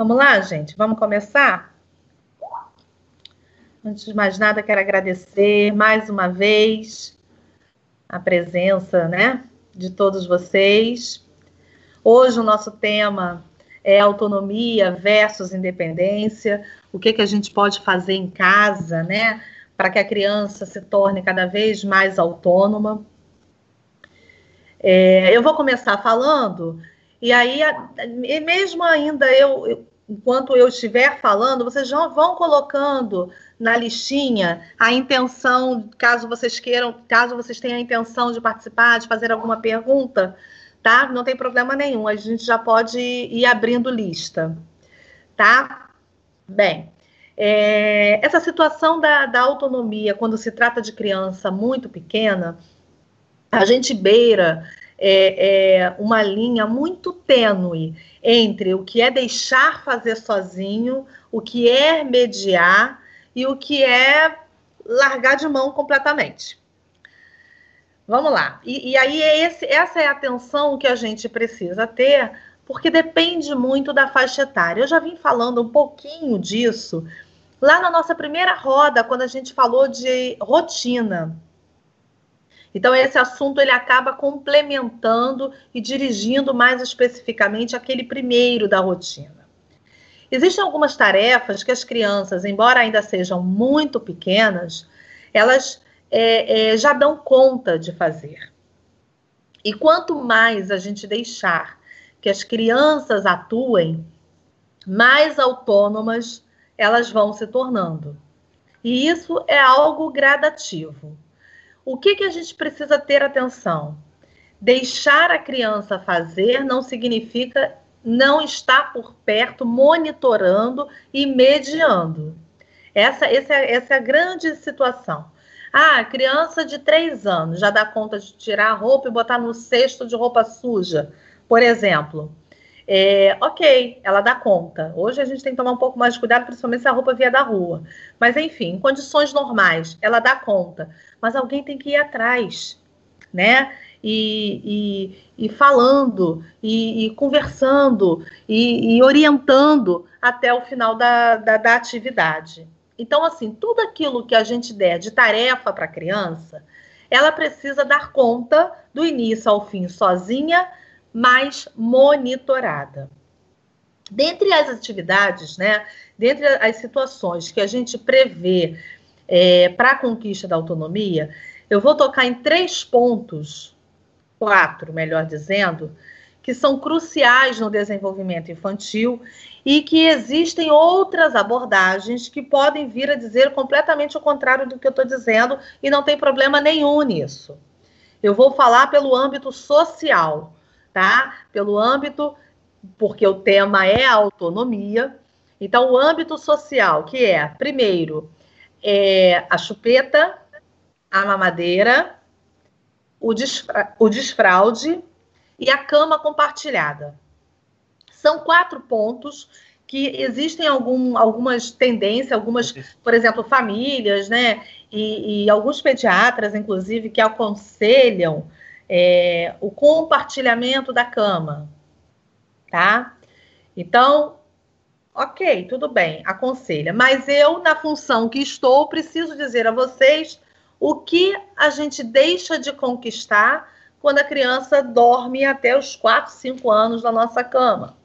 Vamos lá, gente? Vamos começar? Antes de mais nada, quero agradecer mais uma vez a presença, né, de todos vocês. Hoje o nosso tema é autonomia versus independência. O que que a gente pode fazer em casa, né, para que a criança se torne cada vez mais autônoma? É, eu vou começar falando e aí, mesmo ainda eu, enquanto eu estiver falando, vocês já vão colocando na listinha a intenção, caso vocês queiram, caso vocês tenham a intenção de participar, de fazer alguma pergunta, tá? Não tem problema nenhum, a gente já pode ir abrindo lista, tá? Bem, é, essa situação da, da autonomia, quando se trata de criança muito pequena, a gente beira é, é uma linha muito tênue entre o que é deixar fazer sozinho, o que é mediar e o que é largar de mão completamente. Vamos lá. E, e aí, é esse, essa é a atenção que a gente precisa ter, porque depende muito da faixa etária. Eu já vim falando um pouquinho disso lá na nossa primeira roda, quando a gente falou de rotina. Então esse assunto ele acaba complementando e dirigindo mais especificamente aquele primeiro da rotina. Existem algumas tarefas que as crianças, embora ainda sejam muito pequenas, elas é, é, já dão conta de fazer. E quanto mais a gente deixar que as crianças atuem, mais autônomas elas vão se tornando. E isso é algo gradativo. O que, que a gente precisa ter atenção? Deixar a criança fazer não significa não estar por perto, monitorando e mediando. Essa, essa, essa é a grande situação. Ah, criança de três anos já dá conta de tirar a roupa e botar no cesto de roupa suja, por exemplo. É, ok, ela dá conta. Hoje a gente tem que tomar um pouco mais de cuidado, principalmente se a roupa vier da rua. Mas, enfim, em condições normais, ela dá conta. Mas alguém tem que ir atrás, né? E, e, e falando, e, e conversando, e, orientando até o final da, da, da atividade. Então, assim, tudo aquilo que a gente der de tarefa para a criança, ela precisa dar conta do início ao fim sozinha mais monitorada. Dentre as atividades, né, dentre as situações que a gente prevê é, para a conquista da autonomia, eu vou tocar em três pontos, quatro, melhor dizendo, que são cruciais no desenvolvimento infantil e que existem outras abordagens que podem vir a dizer completamente o contrário do que eu estou dizendo e não tem problema nenhum nisso. Eu vou falar pelo âmbito social tá? Pelo âmbito, porque o tema é a autonomia. Então, o âmbito social, que é, primeiro, é a chupeta, a mamadeira, o, desfra o desfraude e a cama compartilhada. São quatro pontos que existem algum, algumas tendências, algumas, por exemplo, famílias, né, e, e alguns pediatras, inclusive, que aconselham é, o compartilhamento da cama, tá? Então, ok, tudo bem, aconselha. Mas eu, na função que estou, preciso dizer a vocês o que a gente deixa de conquistar quando a criança dorme até os 4, 5 anos na nossa cama.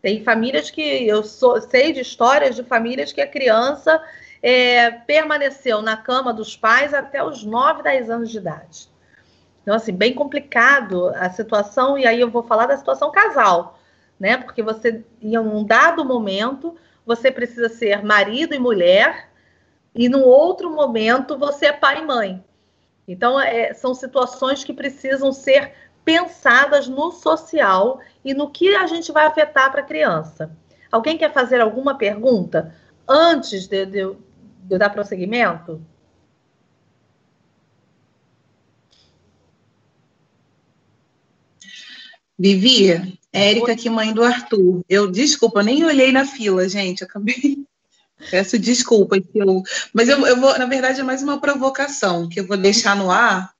Tem famílias que eu sou, sei de histórias de famílias que a criança é, permaneceu na cama dos pais até os 9, 10 anos de idade. Então, assim, bem complicado a situação, e aí eu vou falar da situação casal, né? Porque você, em um dado momento, você precisa ser marido e mulher, e no outro momento você é pai e mãe. Então, é, são situações que precisam ser pensadas no social e no que a gente vai afetar para a criança. Alguém quer fazer alguma pergunta antes de, de, de dar prosseguimento? Vivi, Érica aqui, mãe do Arthur. Eu, desculpa, nem olhei na fila, gente, acabei. Peço desculpas, eu... mas eu, eu vou, na verdade, é mais uma provocação que eu vou deixar no ar.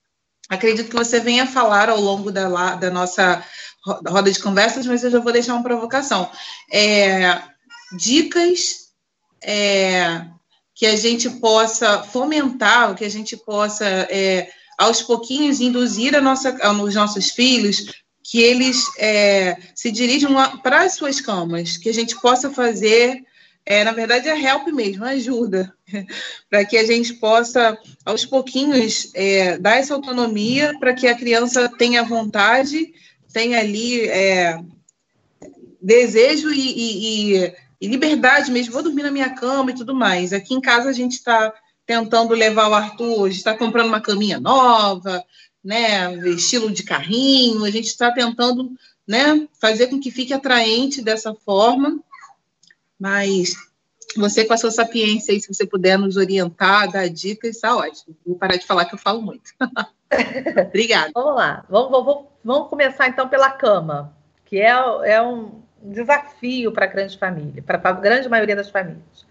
Acredito que você venha falar ao longo da, da nossa roda de conversas, mas eu já vou deixar uma provocação. É, dicas é, que a gente possa fomentar, que a gente possa, é, aos pouquinhos, induzir a nossa, os nossos filhos que eles é, se dirijam para as suas camas, que a gente possa fazer, é, na verdade, é help mesmo, ajuda, para que a gente possa, aos pouquinhos, é, dar essa autonomia para que a criança tenha vontade, tenha ali é, desejo e, e, e, liberdade mesmo, vou dormir na minha cama e tudo mais. Aqui em casa a gente está tentando levar o Arthur, a gente está comprando uma caminha nova, né, estilo de carrinho, a gente está tentando né, fazer com que fique atraente dessa forma, mas você com a sua sapiência aí, se você puder nos orientar, dar dicas, está ótimo. Vou parar de falar que eu falo muito. Obrigada. Vamos lá, vamos, vamos, vamos, começar então pela cama, que é, é um desafio para a grande família, para a grande maioria das famílias.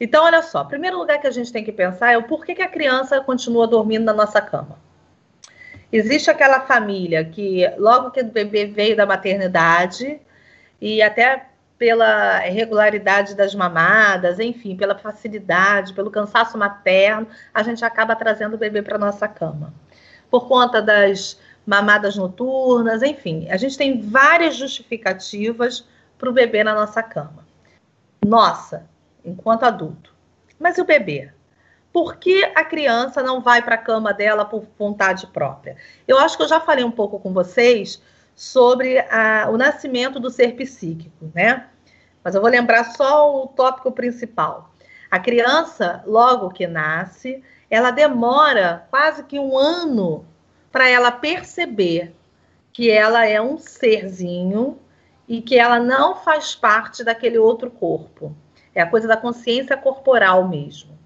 Então, olha só, primeiro lugar que a gente tem que pensar é o porquê que a criança continua dormindo na nossa cama. Existe aquela família que, logo que o bebê veio da maternidade, e até pela irregularidade das mamadas, enfim, pela facilidade, pelo cansaço materno, a gente acaba trazendo o bebê para nossa cama. Por conta das mamadas noturnas, enfim, a gente tem várias justificativas para o bebê na nossa cama. Nossa, enquanto adulto. Mas e o bebê? Por que a criança não vai para a cama dela por vontade própria? Eu acho que eu já falei um pouco com vocês sobre a, o nascimento do ser psíquico, né? Mas eu vou lembrar só o tópico principal. A criança, logo que nasce, ela demora quase que um ano para ela perceber que ela é um serzinho e que ela não faz parte daquele outro corpo. É a coisa da consciência corporal mesmo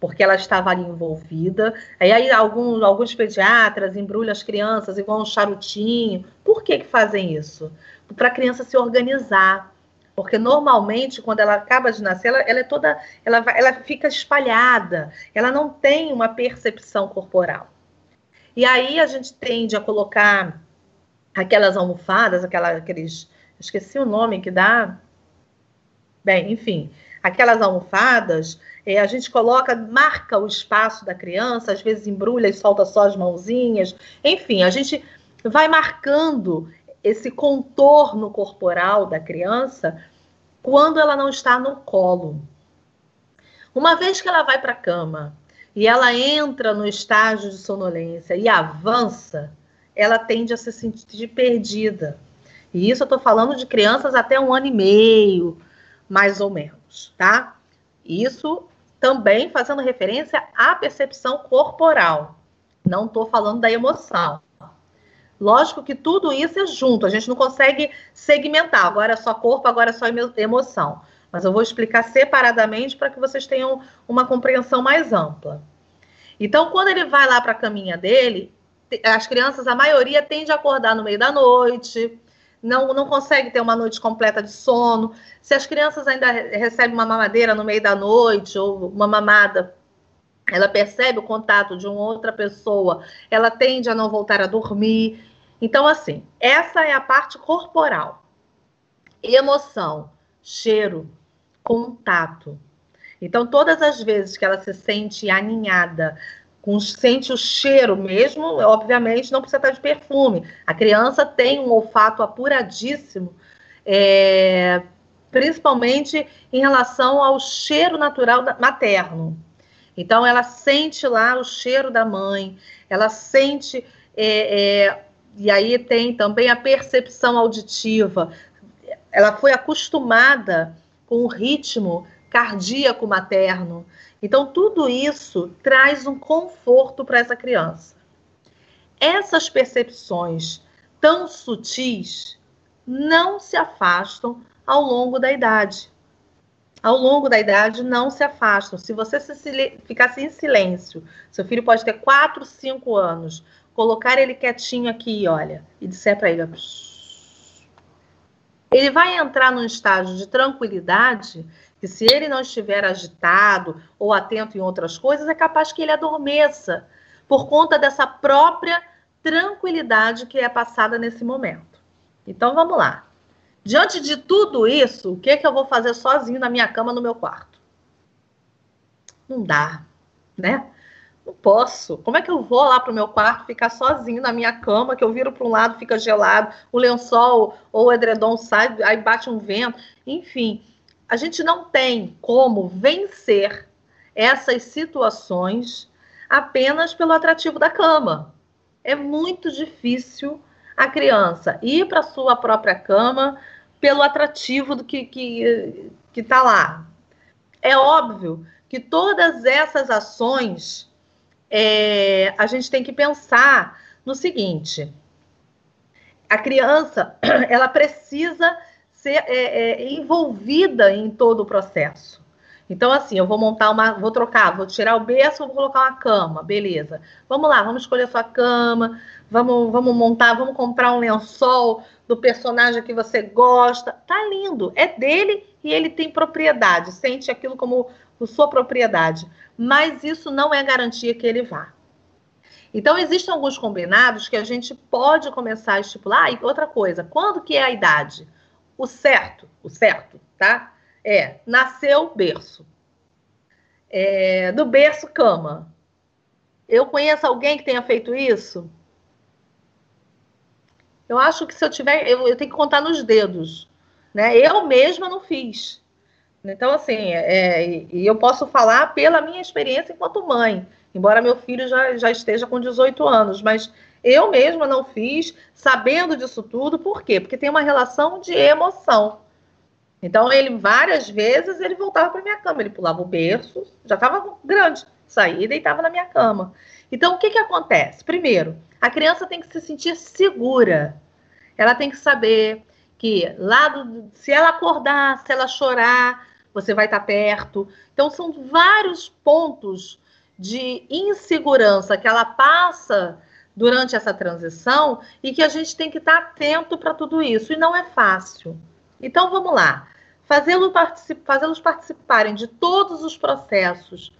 porque ela estava ali envolvida. Aí, alguns, alguns pediatras embrulham as crianças igual um charutinho. Por que, que fazem isso? Para a criança se organizar. Porque normalmente, quando ela acaba de nascer, ela, ela é toda. Ela, ela fica espalhada, ela não tem uma percepção corporal. E aí a gente tende a colocar aquelas almofadas, aquela, aqueles. Esqueci o nome que dá. Bem, enfim, aquelas almofadas é, a gente coloca, marca o espaço da criança, às vezes embrulha e solta só as mãozinhas. Enfim, a gente vai marcando esse contorno corporal da criança quando ela não está no colo. Uma vez que ela vai para a cama e ela entra no estágio de sonolência e avança, ela tende a se sentir perdida. E isso eu estou falando de crianças até um ano e meio, mais ou menos, tá? Isso também fazendo referência à percepção corporal. Não estou falando da emoção. Lógico que tudo isso é junto, a gente não consegue segmentar. Agora é só corpo, agora é só emoção. Mas eu vou explicar separadamente para que vocês tenham uma compreensão mais ampla. Então, quando ele vai lá para a caminha dele, as crianças, a maioria tende a acordar no meio da noite, não, não consegue ter uma noite completa de sono. Se as crianças ainda recebem uma mamadeira no meio da noite ou uma mamada, ela percebe o contato de uma outra pessoa, ela tende a não voltar a dormir. Então, assim, essa é a parte corporal. Emoção, cheiro, contato. Então, todas as vezes que ela se sente aninhada, sente o cheiro mesmo, obviamente não precisa estar de perfume. A criança tem um olfato apuradíssimo, é, principalmente em relação ao cheiro natural materno. Então, ela sente lá o cheiro da mãe, ela sente, é, é, e aí tem também a percepção auditiva. Ela foi acostumada com o ritmo cardíaco materno. Então, tudo isso traz um conforto para essa criança. Essas percepções tão sutis não se afastam ao longo da idade. Ao longo da idade, não se afastam. Se você se ficasse em silêncio, seu filho pode ter 4, 5 anos, colocar ele quietinho aqui, olha, e disser para ele, ele vai entrar num estágio de tranquilidade que se ele não estiver agitado ou atento em outras coisas, é capaz que ele adormeça por conta dessa própria tranquilidade que é passada nesse momento. Então vamos lá. Diante de tudo isso, o que, que eu vou fazer sozinho na minha cama no meu quarto? Não dá, né? Não posso. Como é que eu vou lá para o meu quarto ficar sozinho na minha cama, que eu viro para um lado, fica gelado, o lençol ou o edredom sai, aí bate um vento. Enfim, a gente não tem como vencer essas situações apenas pelo atrativo da cama. É muito difícil a criança ir para sua própria cama pelo atrativo do que que que está lá. É óbvio que todas essas ações é, a gente tem que pensar no seguinte: a criança ela precisa ser é, é, envolvida em todo o processo. Então, assim, eu vou montar uma, vou trocar, vou tirar o berço, vou colocar uma cama, beleza. Vamos lá, vamos escolher sua cama, vamos, vamos montar, vamos comprar um lençol do personagem que você gosta. Tá lindo, é dele e ele tem propriedade, sente aquilo como sua propriedade. Mas isso não é garantia que ele vá. Então, existem alguns combinados que a gente pode começar a estipular. Ah, e outra coisa, quando que é a idade? O certo, o certo, tá? É, nasceu berço. É, do berço, cama. Eu conheço alguém que tenha feito isso? Eu acho que se eu tiver, eu, eu tenho que contar nos dedos. Né? Eu mesma não fiz. Então, assim, é, e eu posso falar pela minha experiência enquanto mãe, embora meu filho já, já esteja com 18 anos, mas eu mesma não fiz, sabendo disso tudo, por quê? Porque tem uma relação de emoção. Então, ele várias vezes ele voltava para minha cama, ele pulava o berço, já estava grande, saía e deitava na minha cama. Então, o que, que acontece? Primeiro, a criança tem que se sentir segura. Ela tem que saber que lá do, se ela acordar, se ela chorar, você vai estar perto. Então, são vários pontos de insegurança que ela passa durante essa transição e que a gente tem que estar atento para tudo isso. E não é fácil. Então vamos lá. Fazê-los particip, fazê participarem de todos os processos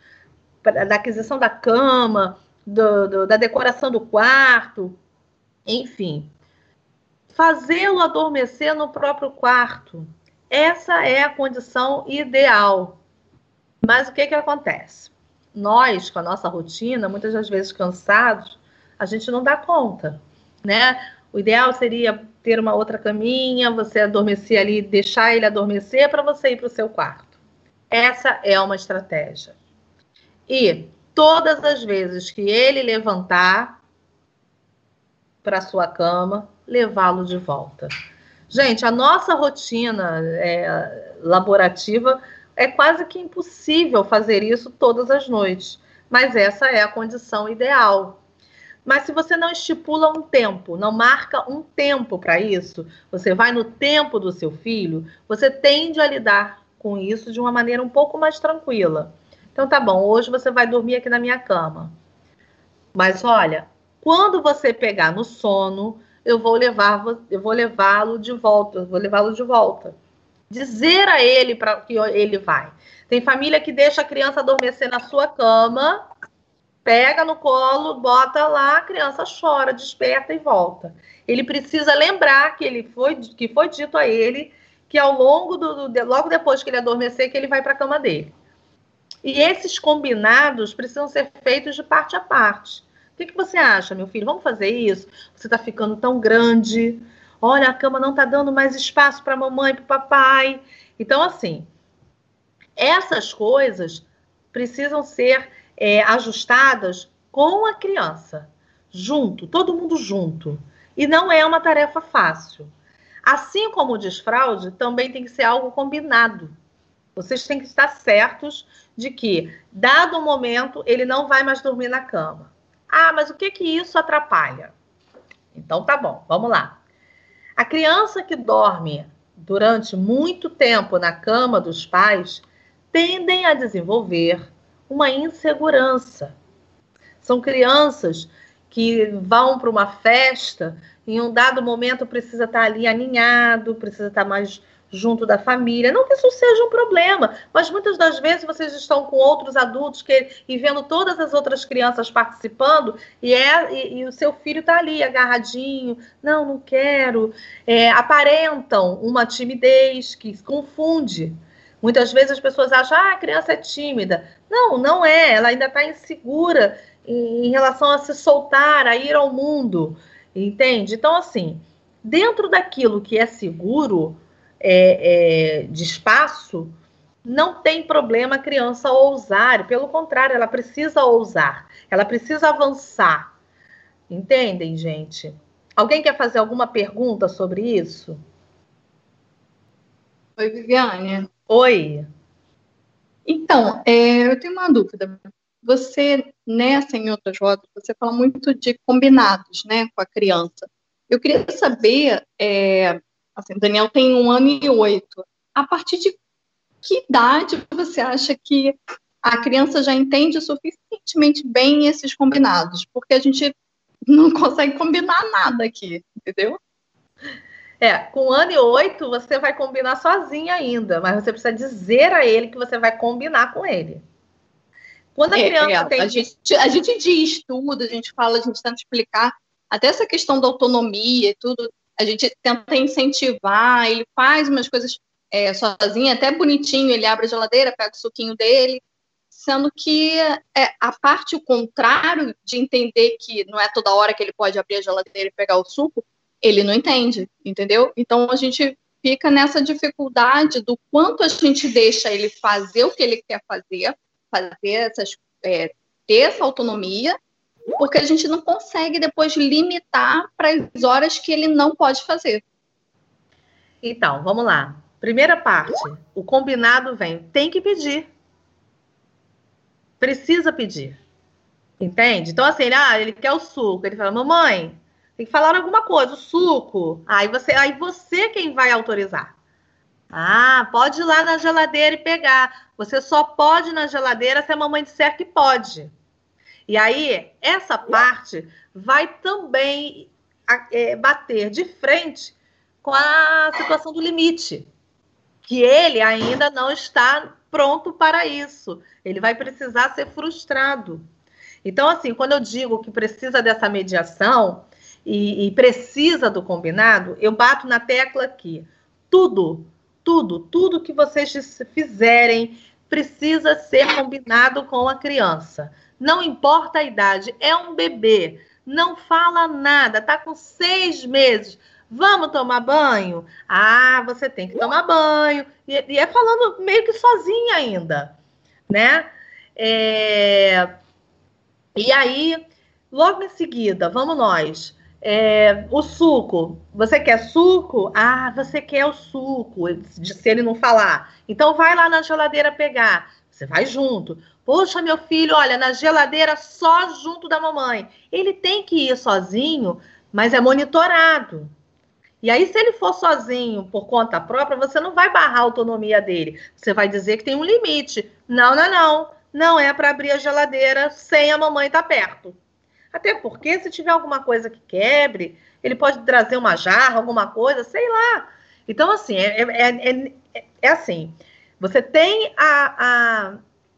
da aquisição da cama, do, do, da decoração do quarto, enfim. Fazê-lo adormecer no próprio quarto. Essa é a condição ideal. Mas o que, que acontece? Nós, com a nossa rotina, muitas das vezes cansados, a gente não dá conta, né? O ideal seria ter uma outra caminha, você adormecer ali, deixar ele adormecer para você ir para o seu quarto. Essa é uma estratégia. E todas as vezes que ele levantar para sua cama, levá-lo de volta. Gente, a nossa rotina é, laborativa é quase que impossível fazer isso todas as noites, mas essa é a condição ideal. Mas se você não estipula um tempo, não marca um tempo para isso, você vai no tempo do seu filho, você tende a lidar com isso de uma maneira um pouco mais tranquila. Então tá bom, hoje você vai dormir aqui na minha cama. Mas olha, quando você pegar no sono, eu vou levar, eu vou levá-lo de volta, vou levá-lo de volta. Dizer a ele para que ele vai. Tem família que deixa a criança adormecer na sua cama pega no colo, bota lá, a criança chora, desperta e volta. Ele precisa lembrar que ele foi que foi dito a ele que ao longo do, do logo depois que ele adormecer que ele vai para a cama dele. E esses combinados precisam ser feitos de parte a parte. O que, que você acha, meu filho? Vamos fazer isso? Você está ficando tão grande. Olha, a cama não está dando mais espaço para a mamãe, para o papai. Então, assim, essas coisas precisam ser é, ajustadas com a criança, junto, todo mundo junto. E não é uma tarefa fácil. Assim como o desfraude, também tem que ser algo combinado. Vocês têm que estar certos de que, dado o momento, ele não vai mais dormir na cama. Ah, mas o que que isso atrapalha? Então tá bom, vamos lá. A criança que dorme durante muito tempo na cama dos pais tendem a desenvolver uma insegurança. São crianças que vão para uma festa, em um dado momento precisa estar ali aninhado, precisa estar mais junto da família. Não que isso seja um problema, mas muitas das vezes vocês estão com outros adultos que, e vendo todas as outras crianças participando e, é, e, e o seu filho está ali agarradinho, não, não quero. É, aparentam uma timidez que confunde. Muitas vezes as pessoas acham, ah, a criança é tímida. Não, não é, ela ainda está insegura em, relação a se soltar, a ir ao mundo, entende? Então, assim, dentro daquilo que é seguro, é, é, de espaço, não tem problema a criança ousar, pelo contrário, ela precisa ousar, ela precisa avançar. Entendem, gente? Alguém quer fazer alguma pergunta sobre isso? Oi, Viviane. Oi. Então, é, eu tenho uma dúvida. Você, nessa em outras rodas, você fala muito de combinados, né, com a criança. Eu queria saber, é, Assim, o Daniel tem um ano e oito. A partir de que idade você acha que a criança já entende suficientemente bem esses combinados? Porque a gente não consegue combinar nada aqui, entendeu? É, com um ano e oito você vai combinar sozinha ainda, mas você precisa dizer a ele que você vai combinar com ele. Quando a é, criança é, tem. A gente, a gente diz tudo, a gente fala, a gente tenta explicar, até essa questão da autonomia e tudo, a gente tenta incentivar, ele faz umas coisas é, sozinho, até bonitinho, ele abre a geladeira, pega o suquinho dele, sendo que é, a parte o contrário de entender que não é toda hora que ele pode abrir a geladeira e pegar o suco, ele não entende, entendeu? Então a gente fica nessa dificuldade do quanto a gente deixa ele fazer o que ele quer fazer, fazer essas, é, ter essa autonomia, porque a gente não consegue depois limitar para as horas que ele não pode fazer. Então, vamos lá. Primeira parte, o combinado vem, tem que pedir. Precisa pedir. Entende? Então, assim, ele, ah, ele quer o suco. Ele fala, mamãe, tem que falar alguma coisa, o suco. Aí você, aí você quem vai autorizar. Ah, pode ir lá na geladeira e pegar. Você só pode ir na geladeira se a mamãe disser que pode. E aí, essa parte vai também é, bater de frente com a situação do limite, que ele ainda não está pronto para isso. Ele vai precisar ser frustrado. Então, assim, quando eu digo que precisa dessa mediação e, e precisa do combinado, eu bato na tecla aqui. Tudo, tudo, tudo que vocês fizerem precisa ser combinado com a criança não importa a idade, é um bebê, não fala nada, tá com seis meses. Vamos tomar banho? Ah, você tem que tomar banho. E, e é falando meio que sozinha ainda, né? É... E aí, logo em seguida, vamos nós. É, o suco, você quer suco? Ah, você quer o suco, se ele não falar. Então vai lá na geladeira pegar. Você vai junto. Poxa, meu filho, olha, na geladeira só junto da mamãe. Ele tem que ir sozinho, mas é monitorado. E aí, se ele for sozinho por conta própria, você não vai barrar a autonomia dele. Você vai dizer que tem um limite. Não, não, não. Não é para abrir a geladeira sem a mamãe estar tá perto. Até porque, se tiver alguma coisa que quebre, ele pode trazer uma jarra, alguma coisa, sei lá. Então, assim, é, é, é, é assim. Você tem a, a,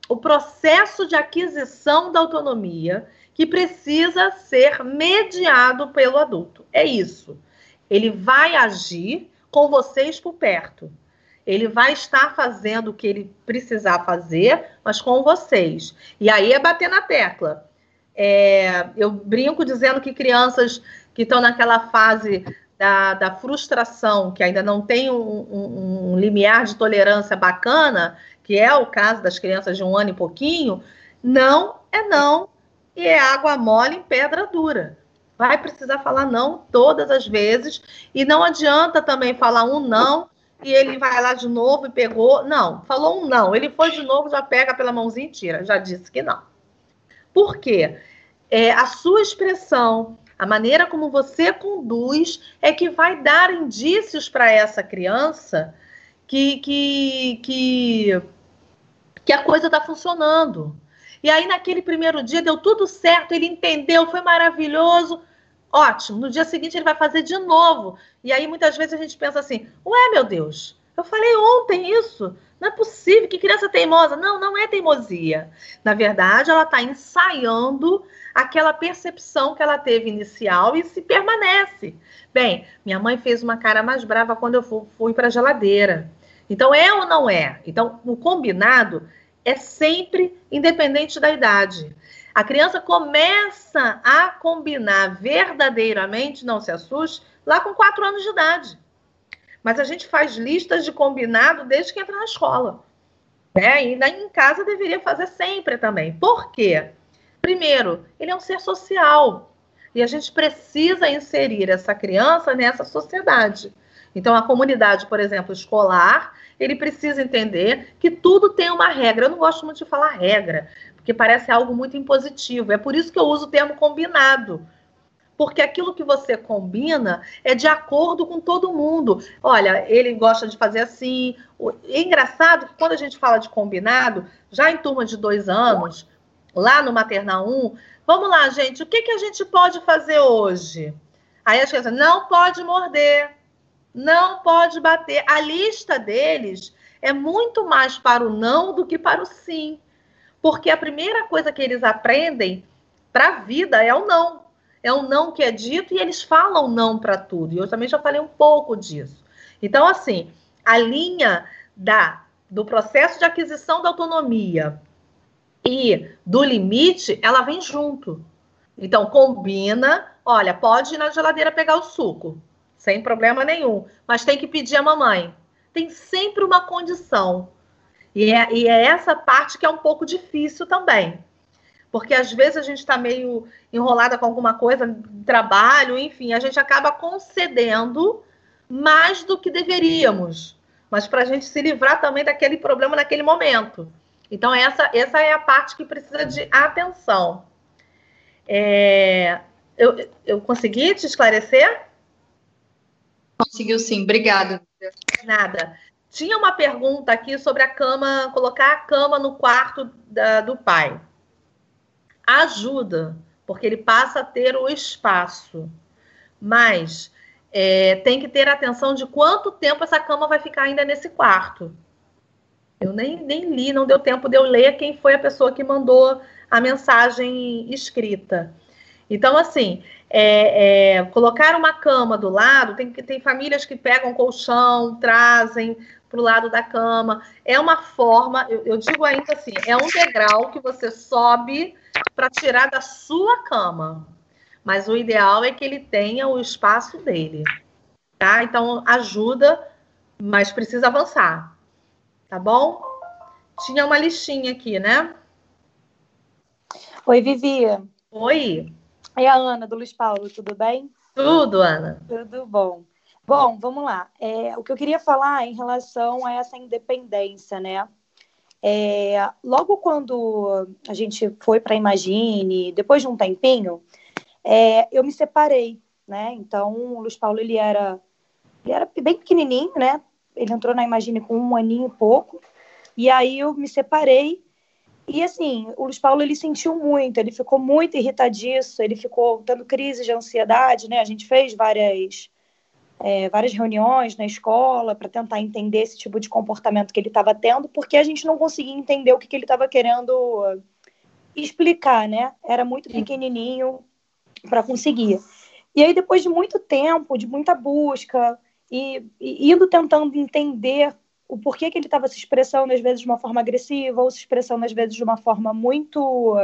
o processo de aquisição da autonomia que precisa ser mediado pelo adulto. É isso. Ele vai agir com vocês por perto. Ele vai estar fazendo o que ele precisar fazer, mas com vocês. E aí é bater na tecla. É, eu brinco dizendo que crianças que estão naquela fase da, da frustração, que ainda não tem um, um, um limiar de tolerância bacana, que é o caso das crianças de um ano e pouquinho, não é não e é água mole em pedra dura. Vai precisar falar não todas as vezes e não adianta também falar um não e ele vai lá de novo e pegou. Não, falou um não, ele foi de novo, já pega pela mãozinha e tira, já disse que não. Por quê? É, a sua expressão, a maneira como você conduz é que vai dar indícios para essa criança que, que, que, que a coisa está funcionando. E aí, naquele primeiro dia, deu tudo certo, ele entendeu, foi maravilhoso. Ótimo. No dia seguinte, ele vai fazer de novo. E aí, muitas vezes, a gente pensa assim: ué, meu Deus, Eu falei ontem isso. Não é possível que criança teimosa. Não, não é teimosia. Na verdade, ela está ensaiando aquela percepção que ela teve inicial e se permanece. Bem, minha mãe fez uma cara mais brava quando eu fui para a geladeira. Então, é ou não é? Então, o combinado é sempre independente da idade. A criança começa a combinar verdadeiramente, não se assuste, lá com quatro anos de idade. Mas a gente faz listas de combinado desde que entra na escola. Né? E em casa deveria fazer sempre também. Por quê? Primeiro, ele é um ser social. E a gente precisa inserir essa criança nessa sociedade. Então, a comunidade, por exemplo, escolar, ele precisa entender que tudo tem uma regra. Eu não gosto muito de falar regra, porque parece algo muito impositivo. É por isso que eu uso o termo combinado. Porque aquilo que você combina é de acordo com todo mundo. Olha, ele gosta de fazer assim. É engraçado que quando a gente fala de combinado, já em turma de dois anos, lá no Maternal 1, vamos lá, gente, o que, que a gente pode fazer hoje? Aí as crianças, não pode morder, não pode bater. A lista deles é muito mais para o não do que para o sim. Porque a primeira coisa que eles aprendem para a vida é o não. É o não que é dito e eles falam não para tudo. E eu também já falei um pouco disso. Então, assim, a linha da, do processo de aquisição da autonomia e do limite, ela vem junto. Então, combina, olha, pode ir na geladeira pegar o suco sem problema nenhum. Mas tem que pedir a mamãe. Tem sempre uma condição. E é, e é essa parte que é um pouco difícil também. Porque às vezes a gente está meio enrolada com alguma coisa, trabalho, enfim, a gente acaba concedendo mais do que deveríamos. Mas para a gente se livrar também daquele problema naquele momento. Então, essa, essa é a parte que precisa de atenção. É, eu, eu consegui te esclarecer? Conseguiu sim, obrigada. Nada. Tinha uma pergunta aqui sobre a cama, colocar a cama no quarto da, do pai. Ajuda, porque ele passa a ter o espaço. Mas é, tem que ter atenção de quanto tempo essa cama vai ficar ainda nesse quarto. Eu nem, nem li, não deu tempo de eu ler quem foi a pessoa que mandou a mensagem escrita. Então, assim, é, é, colocar uma cama do lado, tem, tem famílias que pegam colchão, trazem para o lado da cama. É uma forma, eu, eu, digo ainda assim, é um degrau que você sobe para tirar da sua cama. Mas o ideal é que ele tenha o espaço dele. Tá? Então, ajuda, mas precisa avançar. Tá bom? Tinha uma listinha aqui, né? Oi, Vivi. Oi. E a Ana, do Luiz Paulo, tudo bem? Tudo, Ana. Tudo bom. Bom, vamos lá. É, o que eu queria falar em relação a essa independência, né? É, logo quando a gente foi para Imagine, depois de um tempinho, é, eu me separei, né? Então, o Luiz Paulo, ele era, ele era bem pequenininho, né? Ele entrou na Imagine com um aninho e pouco. E aí eu me separei e assim, o Luiz Paulo ele sentiu muito, ele ficou muito irritadiço, ele ficou tendo crise de ansiedade, né? A gente fez várias é, várias reuniões na escola para tentar entender esse tipo de comportamento que ele estava tendo, porque a gente não conseguia entender o que, que ele estava querendo explicar, né? Era muito pequenininho para conseguir. E aí, depois de muito tempo, de muita busca, e, e indo tentando entender o porquê que ele estava se expressando, às vezes, de uma forma agressiva, ou se expressando, às vezes, de uma forma muito.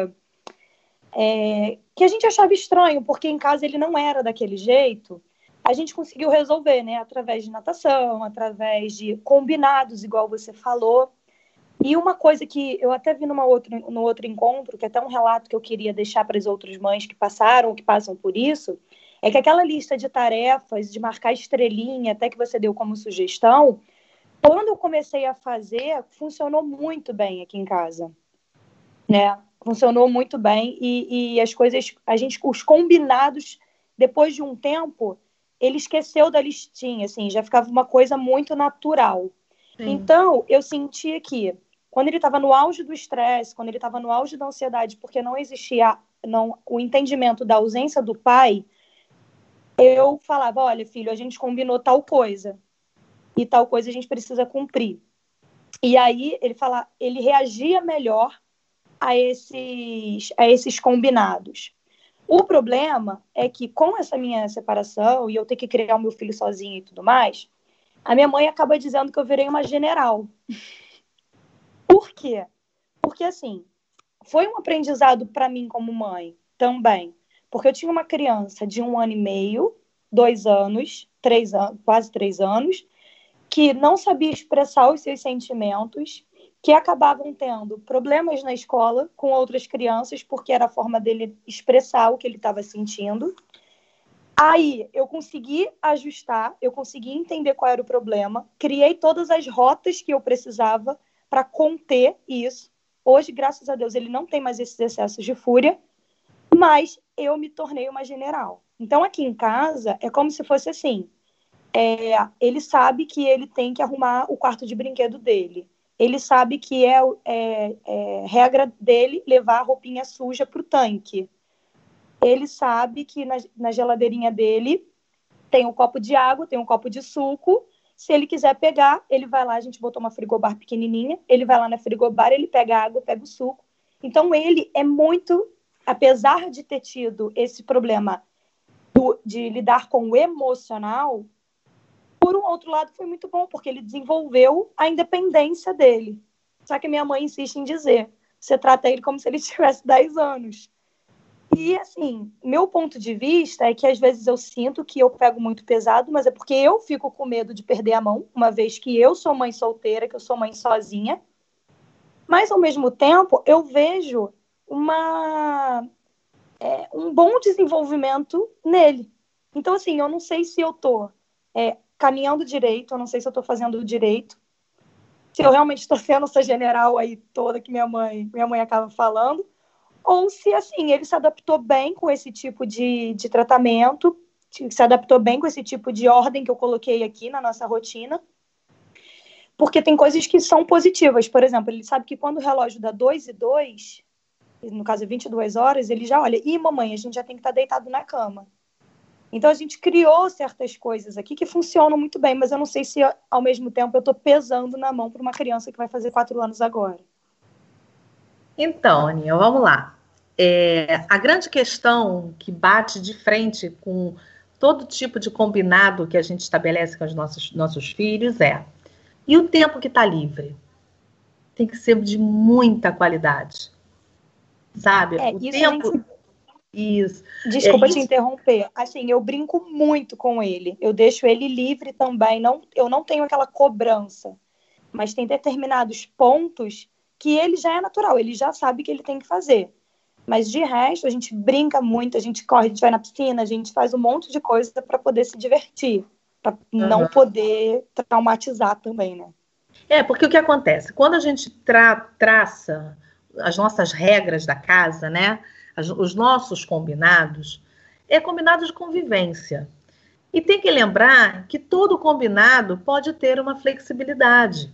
É, que a gente achava estranho, porque em casa ele não era daquele jeito, a gente conseguiu resolver, né? Através de natação, através de combinados, igual você falou. E uma coisa que eu até vi numa outra, no outro encontro, que é até um relato que eu queria deixar para as outras mães que passaram, que passam por isso, é que aquela lista de tarefas, de marcar estrelinha, até que você deu como sugestão, quando eu comecei a fazer, funcionou muito bem aqui em casa, né? Funcionou muito bem e, e as coisas, a gente, os combinados, depois de um tempo, ele esqueceu da listinha, assim, já ficava uma coisa muito natural. Sim. Então, eu sentia que quando ele estava no auge do estresse, quando ele estava no auge da ansiedade, porque não existia não, o entendimento da ausência do pai, eu falava: olha, filho, a gente combinou tal coisa e tal coisa a gente precisa cumprir. E aí ele fala, ele reagia melhor a esses, a esses combinados. O problema é que com essa minha separação e eu ter que criar o meu filho sozinha e tudo mais, a minha mãe acaba dizendo que eu virei uma general. Por quê? Porque assim, foi um aprendizado para mim como mãe também, porque eu tinha uma criança de um ano e meio, dois anos, três anos, quase três anos, que não sabia expressar os seus sentimentos, que acabavam tendo problemas na escola com outras crianças, porque era a forma dele expressar o que ele estava sentindo. Aí eu consegui ajustar, eu consegui entender qual era o problema, criei todas as rotas que eu precisava para conter isso. Hoje, graças a Deus, ele não tem mais esses excessos de fúria, mas eu me tornei uma general. Então, aqui em casa, é como se fosse assim: é, ele sabe que ele tem que arrumar o quarto de brinquedo dele ele sabe que é, é, é regra dele levar a roupinha suja para o tanque. Ele sabe que na, na geladeirinha dele tem um copo de água, tem um copo de suco. Se ele quiser pegar, ele vai lá, a gente botou uma frigobar pequenininha, ele vai lá na frigobar, ele pega a água, pega o suco. Então ele é muito, apesar de ter tido esse problema do, de lidar com o emocional, por um outro lado, foi muito bom, porque ele desenvolveu a independência dele. Só que minha mãe insiste em dizer: você trata ele como se ele tivesse 10 anos. E, assim, meu ponto de vista é que às vezes eu sinto que eu pego muito pesado, mas é porque eu fico com medo de perder a mão, uma vez que eu sou mãe solteira, que eu sou mãe sozinha. Mas, ao mesmo tempo, eu vejo uma, é, um bom desenvolvimento nele. Então, assim, eu não sei se eu tô é, caminhando direito, eu não sei se eu estou fazendo direito, se eu realmente estou sendo essa general aí toda que minha mãe, minha mãe acaba falando, ou se, assim, ele se adaptou bem com esse tipo de, de tratamento, se adaptou bem com esse tipo de ordem que eu coloquei aqui na nossa rotina, porque tem coisas que são positivas. Por exemplo, ele sabe que quando o relógio dá 2 e 2, no caso 22 horas, ele já olha, e mamãe, a gente já tem que estar tá deitado na cama. Então a gente criou certas coisas aqui que funcionam muito bem, mas eu não sei se ao mesmo tempo eu estou pesando na mão para uma criança que vai fazer quatro anos agora. Então, Aninha, vamos lá. É, a grande questão que bate de frente com todo tipo de combinado que a gente estabelece com os nossos, nossos filhos é: e o tempo que está livre? Tem que ser de muita qualidade. Sabe? É, o tempo. Isso. Desculpa é te isso. interromper. Assim, eu brinco muito com ele. Eu deixo ele livre também. Não, eu não tenho aquela cobrança. Mas tem determinados pontos que ele já é natural, ele já sabe que ele tem que fazer. Mas de resto, a gente brinca muito, a gente corre, a gente vai na piscina, a gente faz um monte de coisa para poder se divertir, para uhum. não poder traumatizar também, né? É, porque o que acontece? Quando a gente tra traça as nossas regras da casa, né? As, os nossos combinados, é combinado de convivência. E tem que lembrar que todo combinado pode ter uma flexibilidade.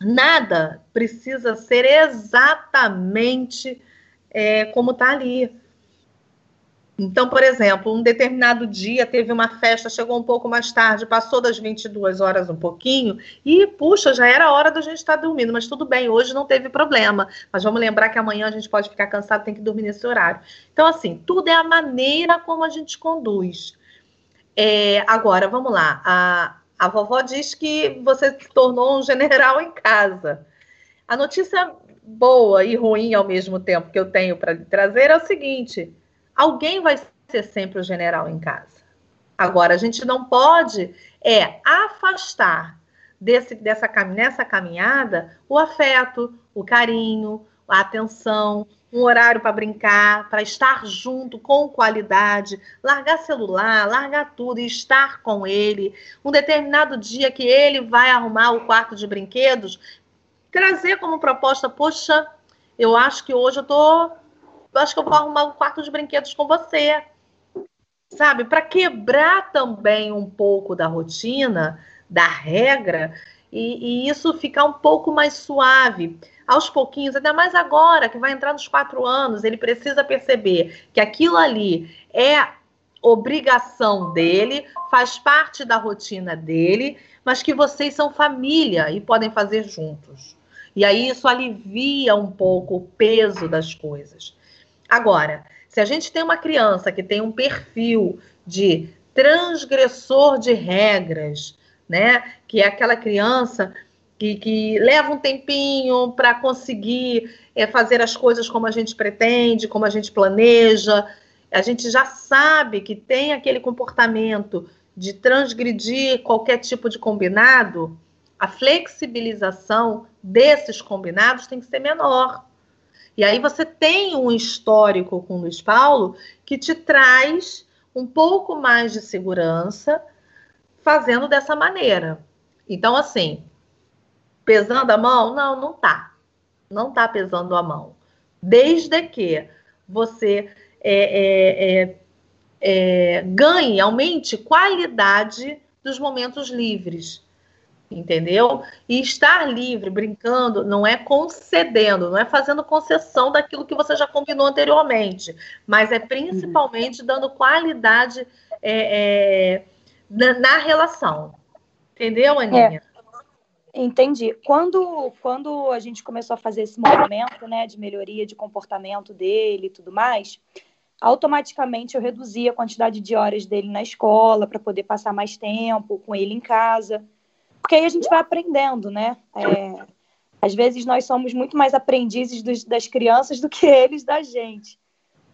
Nada precisa ser exatamente é, como está ali. Então, por exemplo, um determinado dia teve uma festa, chegou um pouco mais tarde, passou das 22 horas um pouquinho, e puxa, já era hora da gente estar dormindo, mas tudo bem, hoje não teve problema. Mas vamos lembrar que amanhã a gente pode ficar cansado, tem que dormir nesse horário. Então, assim, tudo é a maneira como a gente conduz. É, agora, vamos lá. A, a vovó diz que você se tornou um general em casa. A notícia boa e ruim ao mesmo tempo que eu tenho para trazer é o seguinte Alguém vai ser sempre o general em casa. Agora, a gente não pode é afastar desse, dessa, nessa caminhada o afeto, o carinho, a atenção, um horário para brincar, para estar junto com qualidade, largar celular, largar tudo e estar com ele. Um determinado dia que ele vai arrumar o quarto de brinquedos, trazer como proposta, poxa, eu acho que hoje eu tô eu acho que eu vou arrumar um quarto de brinquedos com você. Sabe? Para quebrar também um pouco da rotina, da regra, e, e, isso ficar um pouco mais suave. Aos pouquinhos, ainda mais agora, que vai entrar nos quatro anos, ele precisa perceber que aquilo ali é obrigação dele, faz parte da rotina dele, mas que vocês são família e podem fazer juntos. E aí isso alivia um pouco o peso das coisas. Agora, se a gente tem uma criança que tem um perfil de transgressor de regras, né? Que é aquela criança que, que leva um tempinho para conseguir é, fazer as coisas como a gente pretende, como a gente planeja. A gente já sabe que tem aquele comportamento de transgredir qualquer tipo de combinado, a flexibilização desses combinados tem que ser menor. E aí você tem um histórico com o Luiz Paulo que te traz um pouco mais de segurança fazendo dessa maneira. Então, assim, pesando a mão? Não, não tá. Não tá pesando a mão. Desde que você é, é, é, é ganhe, aumente qualidade dos momentos livres entendeu? E estar livre, brincando, não é concedendo, não é fazendo concessão daquilo que você já combinou anteriormente, mas é principalmente dando qualidade é, é, na, na, relação. Entendeu, Aninha? É. Entendi. Quando, quando a gente começou a fazer esse movimento né, de melhoria de comportamento dele e tudo mais, automaticamente eu reduzi a quantidade de horas dele na escola para poder passar mais tempo com ele em casa porque aí a gente vai aprendendo, né? É, às vezes nós somos muito mais aprendizes dos, das crianças do que eles da gente.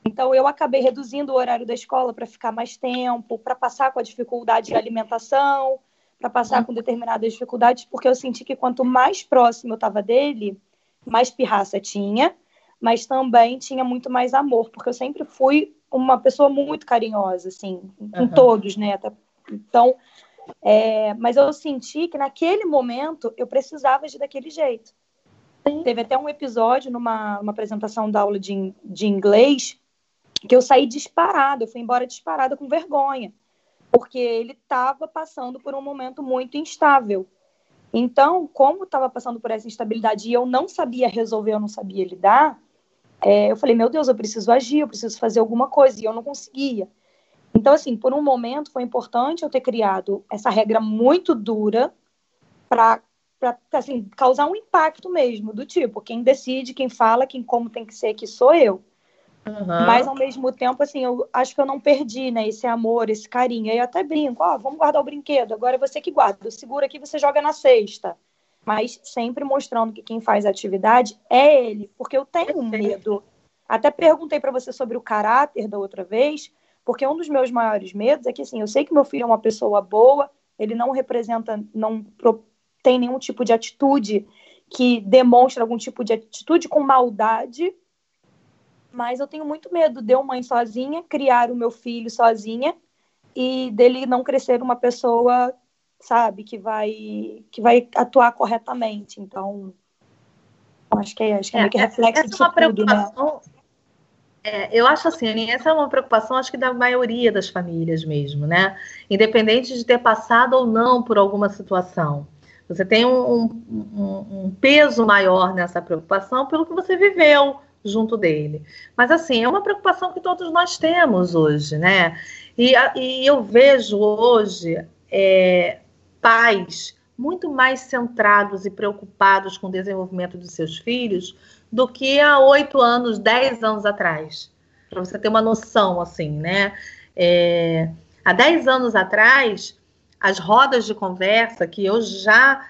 Então eu acabei reduzindo o horário da escola para ficar mais tempo, para passar com a dificuldade de alimentação, para passar com determinadas dificuldades, porque eu senti que quanto mais próximo eu estava dele, mais pirraça tinha, mas também tinha muito mais amor, porque eu sempre fui uma pessoa muito carinhosa, assim, com uhum. todos, né? Então, é, mas eu senti que naquele momento eu precisava de daquele jeito. Teve até um episódio numa uma apresentação da aula de, de inglês que eu saí disparada, eu fui embora disparada com vergonha, porque ele estava passando por um momento muito instável. Então, como estava passando por essa instabilidade e eu não sabia resolver, eu não sabia lidar, é, eu falei, meu Deus, eu preciso agir, eu preciso fazer alguma coisa, e eu não conseguia. Então, assim, por um momento foi importante eu ter criado essa regra muito dura para assim, causar um impacto mesmo, do tipo, quem decide, quem fala, quem como tem que ser, que sou eu. Uhum. Mas ao mesmo tempo, assim, eu acho que eu não perdi, né, esse amor, esse carinho. Aí eu até brinco, ó, oh, vamos guardar o brinquedo, agora é você que guarda, segura aqui, você joga na cesta. Mas sempre mostrando que quem faz a atividade é ele, porque eu tenho medo. Até perguntei para você sobre o caráter da outra vez, porque um dos meus maiores medos é que, assim, eu sei que meu filho é uma pessoa boa, ele não representa, não tem nenhum tipo de atitude que demonstra algum tipo de atitude com maldade, mas eu tenho muito medo de eu, mãe sozinha, criar o meu filho sozinha e dele não crescer uma pessoa, sabe, que vai que vai atuar corretamente. Então, acho que é, acho que é, é meio que reflexo essa é uma tudo, né? preocupação, né? É, eu acho assim, essa é uma preocupação, acho que da maioria das famílias mesmo, né? Independente de ter passado ou não por alguma situação. Você tem um, um, um peso maior nessa preocupação pelo que você viveu junto dele. Mas, assim, é uma preocupação que todos nós temos hoje, né? E, e eu vejo hoje é, pais muito mais centrados e preocupados com o desenvolvimento de seus filhos do que há oito anos, dez anos atrás. Para você ter uma noção, assim, né? É, há dez anos atrás, as rodas de conversa, que eu já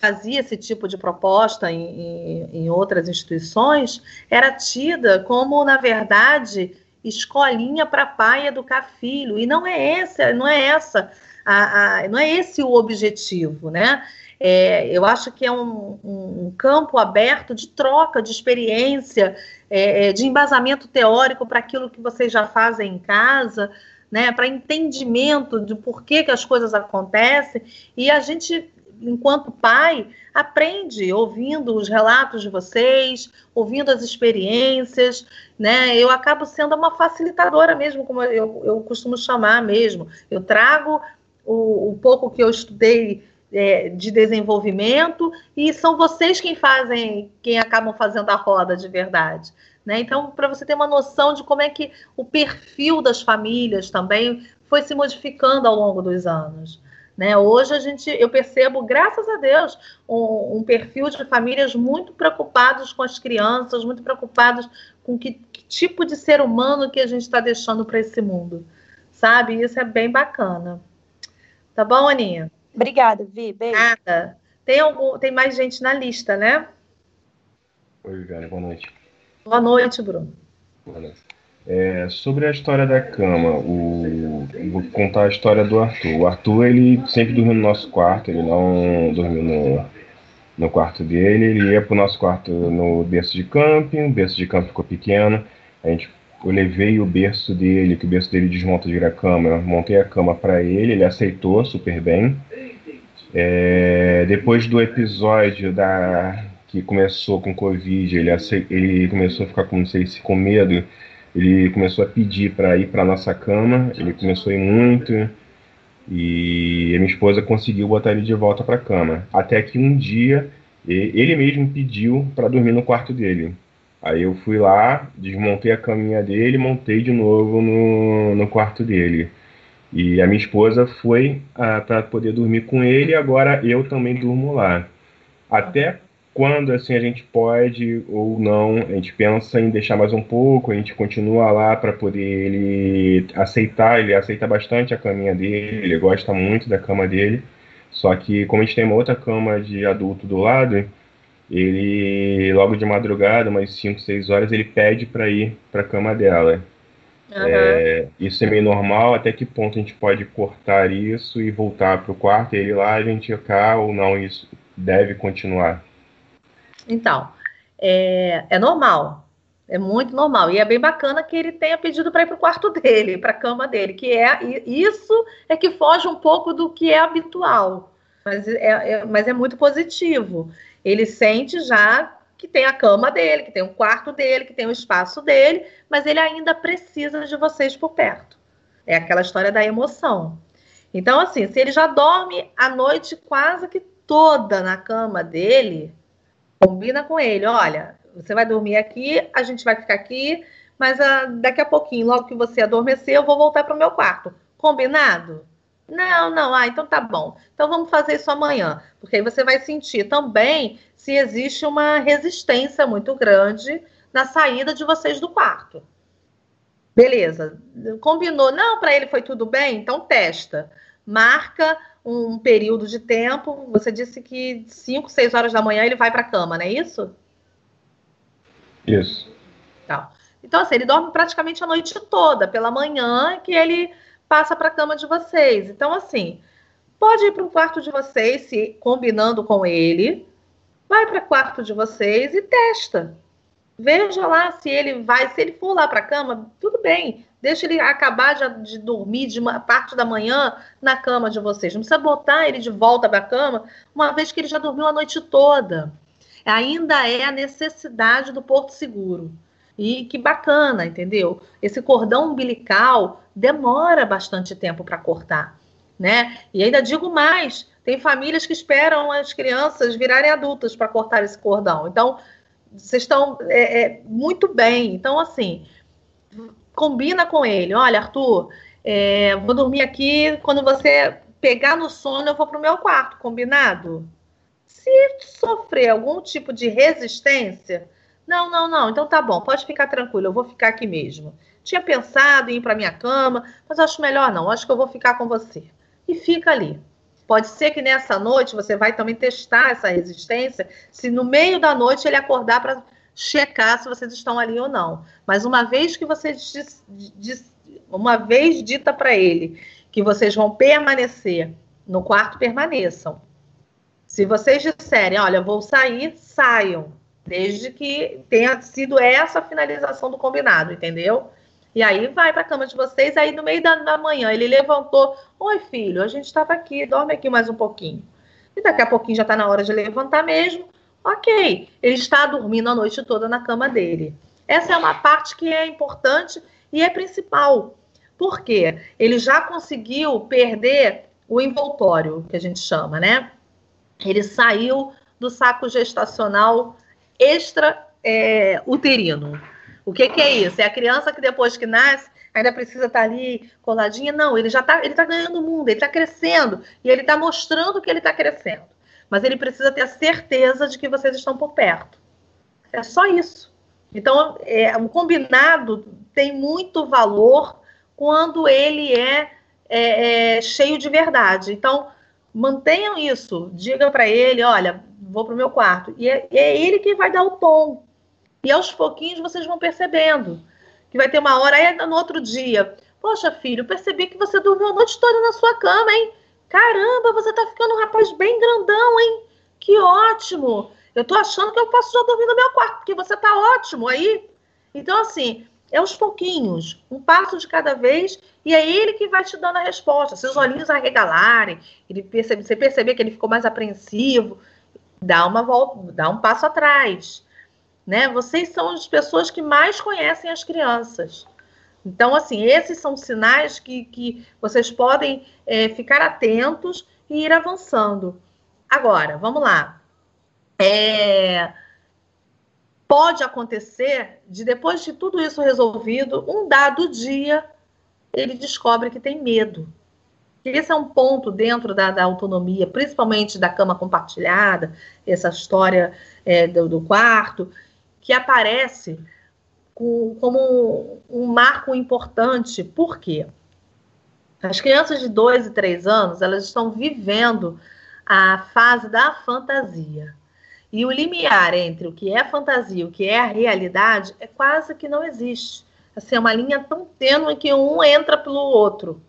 fazia esse tipo de proposta em, em, em outras instituições, era tida como, na verdade, escolinha para pai educar filho. E não é essa, não é essa, a, a, não é esse o objetivo, né? É, eu acho que é um, um, campo aberto de troca de experiência, é, é de embasamento teórico para aquilo que vocês já fazem em casa, né, para entendimento de por que, que as coisas acontecem. E a gente, enquanto pai, aprende ouvindo os relatos de vocês, ouvindo as experiências, né? Eu acabo sendo uma facilitadora mesmo, como eu, eu costumo chamar mesmo. Eu trago o, o pouco que eu estudei é, de desenvolvimento e são vocês quem fazem, quem acabam fazendo a roda de verdade. Né? Então, para você ter uma noção de como é que o perfil das famílias também foi se modificando ao longo dos anos. Né? Hoje a gente, eu percebo, graças a Deus, um, um perfil de famílias muito preocupados com as crianças, muito preocupados com que, que tipo de ser humano que a gente está deixando para esse mundo, sabe? Isso é bem bacana. Tá bom, Aninha? Obrigada, Vi. Beijo. Nada. Tem, algum, tem mais gente na lista, né? Oi, Viviane, boa noite. Boa noite, Bruno. Boa noite. É, sobre a história da cama, o, vou contar a história do Arthur. O Arthur, ele sempre dormiu no nosso quarto, ele não dormiu no, no quarto dele, ele ia para o nosso quarto no berço de camping, o berço de camping ficou pequeno, a gente, eu levei o berço dele, que o berço dele desmonta de virar cama, eu montei a cama para ele, ele aceitou super bem. É, depois do episódio da que começou com Covid, ele, ele começou a ficar com, não sei se com medo, ele começou a pedir para ir para nossa cama, ele começou a ir muito, e minha esposa conseguiu botar ele de volta para a cama. Até que um dia ele mesmo pediu para dormir no quarto dele. Aí eu fui lá, desmontei a caminha dele, montei de novo no, no quarto dele. E a minha esposa foi ah, para poder dormir com ele, e agora eu também durmo lá. Até quando assim a gente pode ou não, a gente pensa em deixar mais um pouco, a gente continua lá para poder ele aceitar, ele aceita bastante a caminha dele, ele gosta muito da cama dele. Só que como a gente tem uma outra cama de adulto do lado, ele logo de madrugada, umas 5, 6 horas, ele pede para ir para a cama dela. Uhum. É, isso é meio normal, até que ponto a gente pode cortar isso e voltar para o quarto, ele lá, a gente cá ou não, isso deve continuar? Então, é, é normal, é muito normal. E é bem bacana que ele tenha pedido para ir para o quarto dele, para a cama dele, que é isso é que foge um pouco do que é habitual. Mas é, é, mas é muito positivo. Ele sente já que tem a cama dele, que tem o quarto dele, que tem o espaço dele, mas ele ainda precisa de vocês por perto. É aquela história da emoção. Então, assim, se ele já dorme a noite quase que toda na cama dele, combina com ele, olha, você vai dormir aqui, a gente vai ficar aqui, mas uh, daqui a pouquinho, logo que você adormecer, eu vou voltar para o meu quarto. Combinado? Não, não, ah, então tá bom. Então vamos fazer isso amanhã, porque aí você vai sentir também se existe uma resistência muito grande na saída de vocês do quarto. Beleza, combinou. Não, para ele foi tudo bem? Então testa. Marca um período de tempo. Você disse que 5, 6 horas da manhã ele vai para a cama, não é isso? Isso. Tá. Então, assim, ele dorme praticamente a noite toda. Pela manhã que ele passa para a cama de vocês. Então, assim, pode ir para o quarto de vocês, se combinando com ele, vai para o quarto de vocês e testa. Veja lá se ele vai, se ele for lá para a cama, tudo bem. Deixa ele acabar de, de, dormir de uma parte da manhã na cama de vocês. Não precisa botar ele de volta para a cama, uma vez que ele já dormiu a noite toda. Ainda é a necessidade do porto seguro. E que bacana, entendeu? Esse cordão umbilical demora bastante tempo para cortar, né? E ainda digo mais, tem famílias que esperam as crianças virarem adultas para cortar esse cordão. Então, vocês estão é, é, muito bem. Então, assim, combina com ele. Olha, Arthur, é, vou dormir aqui. Quando você pegar no sono, eu vou para o meu quarto, combinado? Se sofrer algum tipo de resistência, não, não, não. Então tá bom, pode ficar tranquilo, eu vou ficar aqui mesmo. Tinha pensado em ir para minha cama, mas acho melhor não. Acho que eu vou ficar com você. E fica ali. Pode ser que nessa noite você vai também testar essa resistência, se no meio da noite ele acordar para checar se vocês estão ali ou não. Mas uma vez que você diz, diz, uma vez dita para ele que vocês vão permanecer no quarto, permaneçam. Se vocês disserem, olha, vou sair, saiam, desde que tenha sido essa a finalização do combinado, entendeu? E aí vai para a cama de vocês, aí no meio da, da manhã ele levantou, oi filho, a gente estava aqui, dorme aqui mais um pouquinho. E daqui a pouquinho já está na hora de levantar mesmo. Ok, ele está dormindo a noite toda na cama dele. Essa é uma parte que é importante e é principal. Por quê? Ele já conseguiu perder o envoltório, que a gente chama, né? Ele saiu do saco gestacional extra é, uterino. O que, que é isso? É a criança que depois que nasce ainda precisa estar ali coladinha? Não, ele já está ele tá ganhando o mundo, ele está crescendo e ele está mostrando que ele está crescendo. Mas ele precisa ter a certeza de que vocês estão por perto. É só isso. Então, é, um combinado tem muito valor quando ele é, é, é cheio de verdade. Então, mantenham isso. Diga para ele, olha, vou para o meu quarto. E é, é ele que vai dar o tom. E aos pouquinhos vocês vão percebendo que vai ter uma hora, aí no outro dia, poxa, filho, percebi que você dormiu a noite toda na sua cama, hein? Caramba, você tá ficando um rapaz bem grandão, hein? Que ótimo! Eu tô achando que eu posso já dormir no meu quarto, porque você tá ótimo aí. Então, assim, é aos pouquinhos, um passo de cada vez, e é ele que vai te dando a resposta. Seus olhinhos arregalarem, ele percebe, você perceber que ele ficou mais apreensivo, dá uma volta, dá um passo atrás. Né? Vocês são as pessoas que mais conhecem as crianças. Então, assim, esses são sinais que, que vocês podem é, ficar atentos e ir avançando. Agora, vamos lá. É, pode acontecer de, depois de tudo isso resolvido, um dado dia, ele descobre que tem medo. Esse é um ponto dentro da, da autonomia, principalmente da cama compartilhada, essa história é, do, do, quarto, que aparece com, como um marco importante. Por quê? As crianças de 2 e 3 anos, elas estão vivendo a fase da fantasia. E o limiar entre o que é fantasia e o que é a realidade é quase que não existe. Assim, é uma linha tão tênue que um entra pelo outro.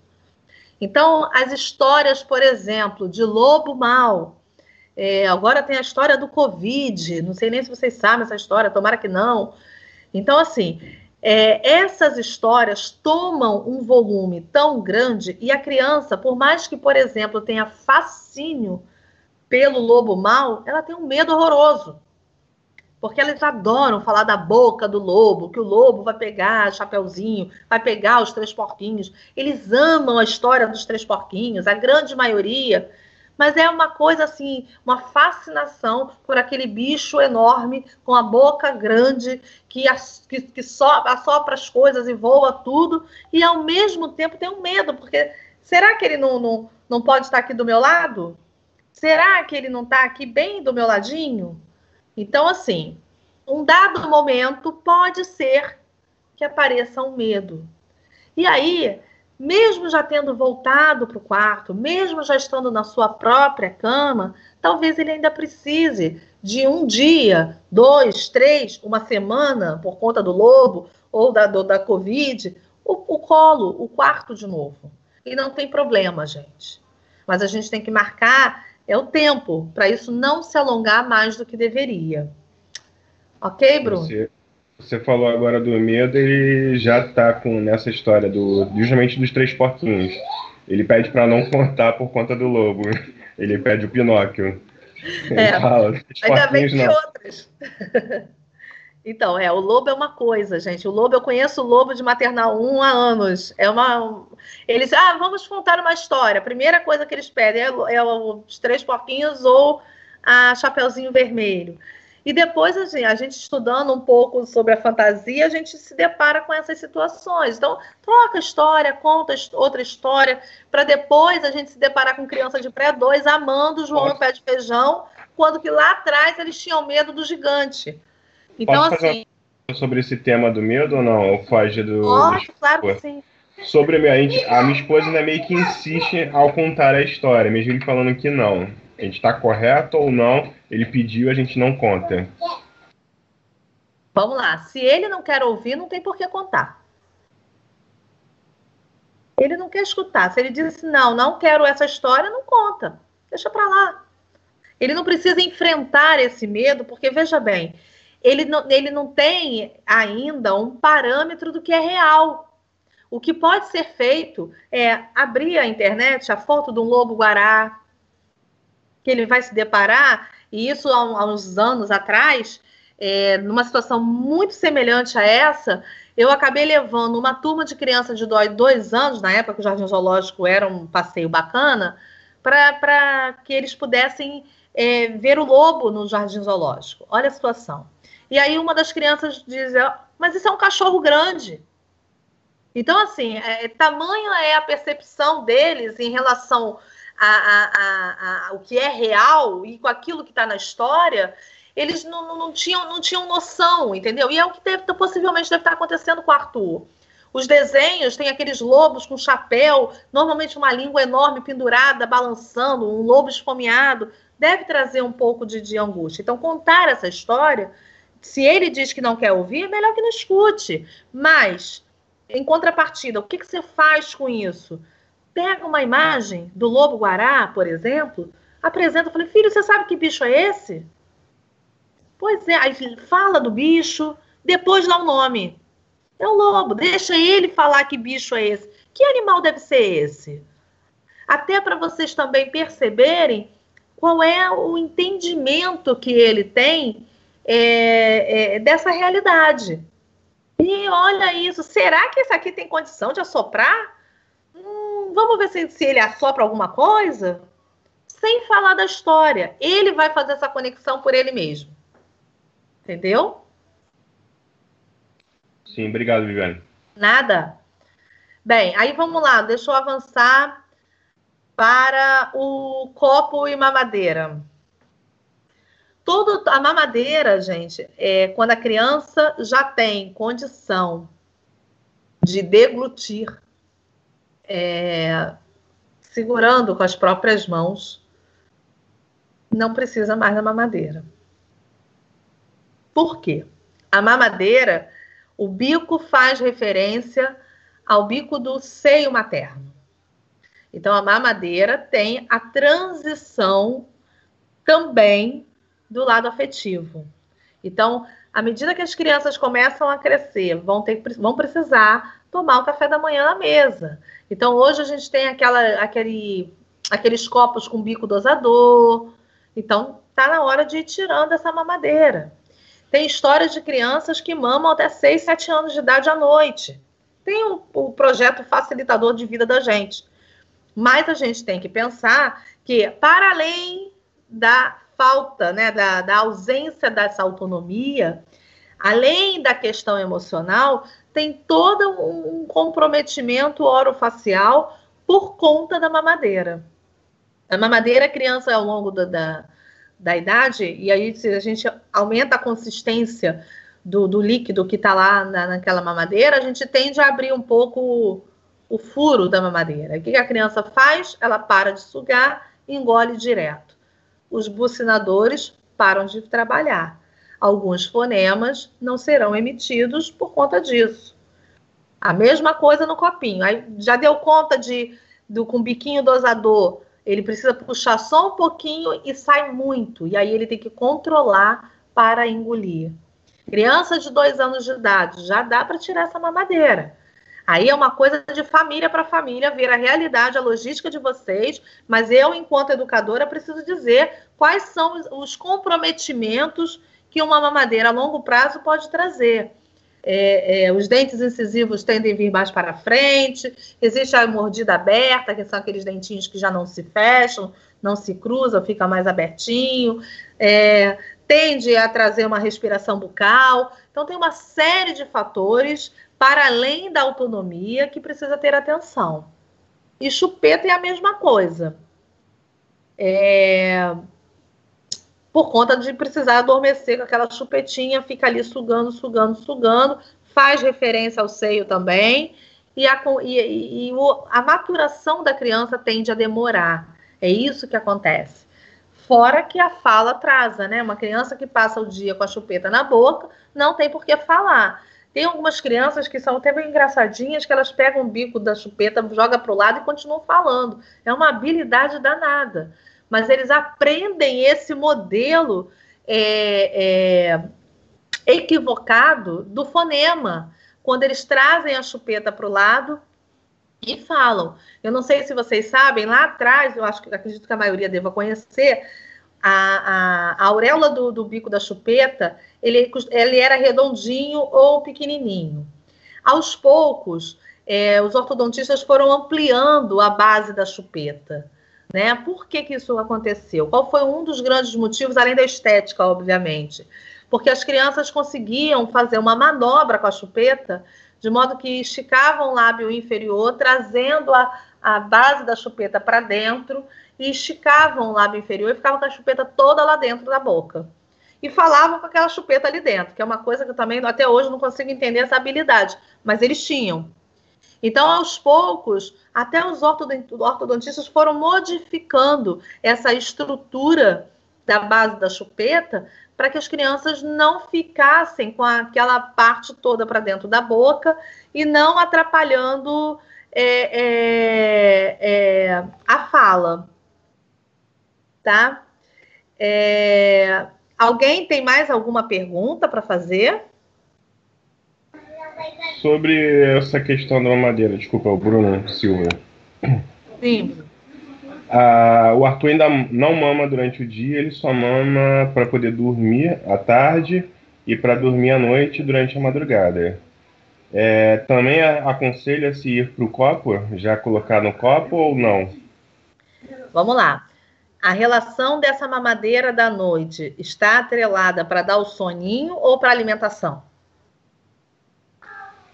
Então, as histórias, por exemplo, de lobo mal. É, agora tem a história do Covid. Não sei nem se vocês sabem essa história, tomara que não. Então, assim, é, essas histórias tomam um volume tão grande e a criança, por mais que, por exemplo, tenha fascínio pelo lobo mal, ela tem um medo horroroso. Porque eles adoram falar da boca do lobo, que o lobo vai pegar Chapeuzinho, vai pegar os três porquinhos. Eles amam a história dos três porquinhos, a grande maioria. Mas é uma coisa assim, uma fascinação por aquele bicho enorme, com a boca grande, que, que, que assopra as coisas e voa tudo, e ao mesmo tempo tem um medo, porque será que ele não, não, não pode estar aqui do meu lado? Será que ele não está aqui bem do meu ladinho? Então, assim, um dado momento pode ser que apareça um medo. E aí, mesmo já tendo voltado para o quarto, mesmo já estando na sua própria cama, talvez ele ainda precise de um dia, dois, três, uma semana, por conta do lobo ou da, do, da Covid, o, o colo, o quarto de novo. E não tem problema, gente. Mas a gente tem que marcar é o tempo, para isso não se alongar mais do que deveria. Ok, Bruno? Você, você falou agora do medo, ele já está com nessa história do justamente dos três porquinhos. Ele pede para não contar por conta do lobo. Ele pede o Pinóquio. É, fala, ainda bem que não. outras. Então, é, o lobo é uma coisa, gente. O lobo, eu conheço o lobo de maternal 1 há anos. É uma. Eles, ah, vamos contar uma história. A primeira coisa que eles pedem é, é os três porquinhos ou a Chapeuzinho Vermelho. E depois, assim, a gente estudando um pouco sobre a fantasia, a gente se depara com essas situações. Então, troca história, conta outra história, para depois a gente se deparar com criança de pré-2 amando o João Pé de Feijão, quando que lá atrás eles tinham medo do gigante. Então, Posso assim. sobre esse tema do medo ou não? Ou foge do. Pode, claro que sim. Sobre a minha, a minha esposa ainda meio que insiste ao contar a história, mesmo ele falando que não. A gente está correto ou não, ele pediu, a gente não conta. Vamos lá. Se ele não quer ouvir, não tem por que contar. Ele não quer escutar. Se ele disse não, não quero essa história, não conta. Deixa para lá. Ele não precisa enfrentar esse medo, porque veja bem, ele não, ele não tem ainda um parâmetro do que é real. O que pode ser feito é abrir a internet, a foto de um lobo-guará, que ele vai se deparar, e isso há, uns anos atrás, é, numa situação muito semelhante a essa, eu acabei levando uma turma de crianças de dois anos, na época que o Jardim Zoológico era um passeio bacana, para que eles pudessem é, ver o lobo no Jardim Zoológico. Olha a situação. E aí uma das crianças diz, Mas isso é um cachorro grande. Então, assim, é, tamanha é a percepção deles em relação a, a, a, o que é real e com aquilo que está na história, eles não, não, não, tinham, não tinham noção, entendeu? E é o que deve, possivelmente deve estar acontecendo com o Arthur. Os desenhos têm aqueles lobos com chapéu, normalmente uma língua enorme pendurada, balançando, um lobo esfomeado, deve trazer um pouco de, de angústia. Então, contar essa história, se ele diz que não quer ouvir, é melhor que não escute. Mas, em contrapartida, o que, que você faz com isso? Pega uma imagem do lobo guará, por exemplo, apresenta, fala, filho, você sabe que bicho é esse? Pois é, aí fala do bicho, depois dá o um nome. É o lobo, deixa ele falar que bicho é esse. Que animal deve ser esse? Até para vocês também perceberem qual é o entendimento que ele tem é, é, dessa realidade. E olha isso, será que esse aqui tem condição de assoprar? Vamos ver se, se ele assopra alguma coisa? Sem falar da história. Ele vai fazer essa conexão por ele mesmo. Entendeu? Sim, obrigado, Viviane. Nada. Bem, aí vamos lá, deixa eu avançar para o copo e mamadeira. Tudo, a mamadeira, gente, é quando a criança já tem condição de deglutir, é, segurando com as próprias mãos, não precisa mais da mamadeira. Por quê? A mamadeira o bico faz referência ao bico do seio materno. Então, a mamadeira tem a transição também do lado afetivo. Então, à medida que as crianças começam a crescer, vão, ter, vão precisar tomar o café da manhã na mesa. Então, hoje a gente tem aquela, aquele, aqueles copos com bico dosador. Então, está na hora de ir tirando essa mamadeira. Tem histórias de crianças que mamam até 6, 7 anos de idade à noite. Tem o, o projeto facilitador de vida da gente. Mas a gente tem que pensar que, para além da falta, né, da, da ausência dessa autonomia, além da questão emocional, tem todo um comprometimento orofacial por conta da mamadeira. A mamadeira, a criança, ao longo da, da, da idade, e aí se a gente aumenta a consistência do, do líquido que está lá na, naquela mamadeira, a gente tende a abrir um pouco o, o furo da mamadeira. O que a criança faz? Ela para de sugar e engole direto. Os bucinadores param de trabalhar. Alguns fonemas não serão emitidos por conta disso. A mesma coisa no copinho. Aí já deu conta de do com biquinho dosador ele precisa puxar só um pouquinho e sai muito. E aí ele tem que controlar para engolir. Criança de dois anos de idade, já dá para tirar essa mamadeira. Aí é uma coisa de família para família, ver a realidade, a logística de vocês, mas eu, enquanto educadora, preciso dizer quais são os comprometimentos que uma mamadeira a longo prazo pode trazer. É, é, os dentes incisivos tendem a vir mais para frente, existe a mordida aberta, que são aqueles dentinhos que já não se fecham, não se cruzam, fica mais abertinho, é, tende a trazer uma respiração bucal. Então, tem uma série de fatores, para além da autonomia, que precisa ter atenção. E chupeta é a mesma coisa. É, por conta de precisar adormecer com aquela chupetinha, fica ali sugando, sugando, sugando, faz referência ao seio também, e a, e, e a maturação da criança tende a demorar. É isso que acontece. Fora que a fala atrasa, né? Uma criança que passa o dia com a chupeta na boca não tem por que falar. Tem algumas crianças que são até bem engraçadinhas, que elas pegam o bico da chupeta, joga para o lado e continuam falando. É uma habilidade danada mas eles aprendem esse modelo é, é, equivocado do fonema, quando eles trazem a chupeta para o lado e falam. Eu não sei se vocês sabem, lá atrás, eu acho que acredito que a maioria deva conhecer, a, a, a auréola do, do, bico da chupeta, ele, ele era redondinho ou pequenininho. Aos poucos, é, os ortodontistas foram ampliando a base da chupeta. Né? Por que, que isso aconteceu? Qual foi um dos grandes motivos, além da estética, obviamente? porque as crianças conseguiam fazer uma manobra com a chupeta, de modo que esticavam o lábio inferior, trazendo a, a base da chupeta para dentro, e esticavam o lábio inferior e ficavam com a chupeta toda lá dentro da boca. E falavam com aquela chupeta ali dentro, que é uma coisa que eu também até hoje não consigo entender essa habilidade, mas eles tinham. Então, aos poucos, até os ortodontistas foram modificando essa estrutura da base da chupeta para que as crianças não ficassem com aquela parte toda para dentro da boca e não atrapalhando é, é, é, a fala. Tá? É, alguém tem mais alguma pergunta para fazer? Sobre essa questão da mamadeira, desculpa, o Bruno Silva. Sim. Ah, o Arthur ainda não mama durante o dia, ele só mama para poder dormir à tarde e para dormir à noite durante a madrugada. É, também aconselha-se ir para o copo, já colocar no copo ou não? Vamos lá. A relação dessa mamadeira da noite está atrelada para dar o soninho ou para alimentação?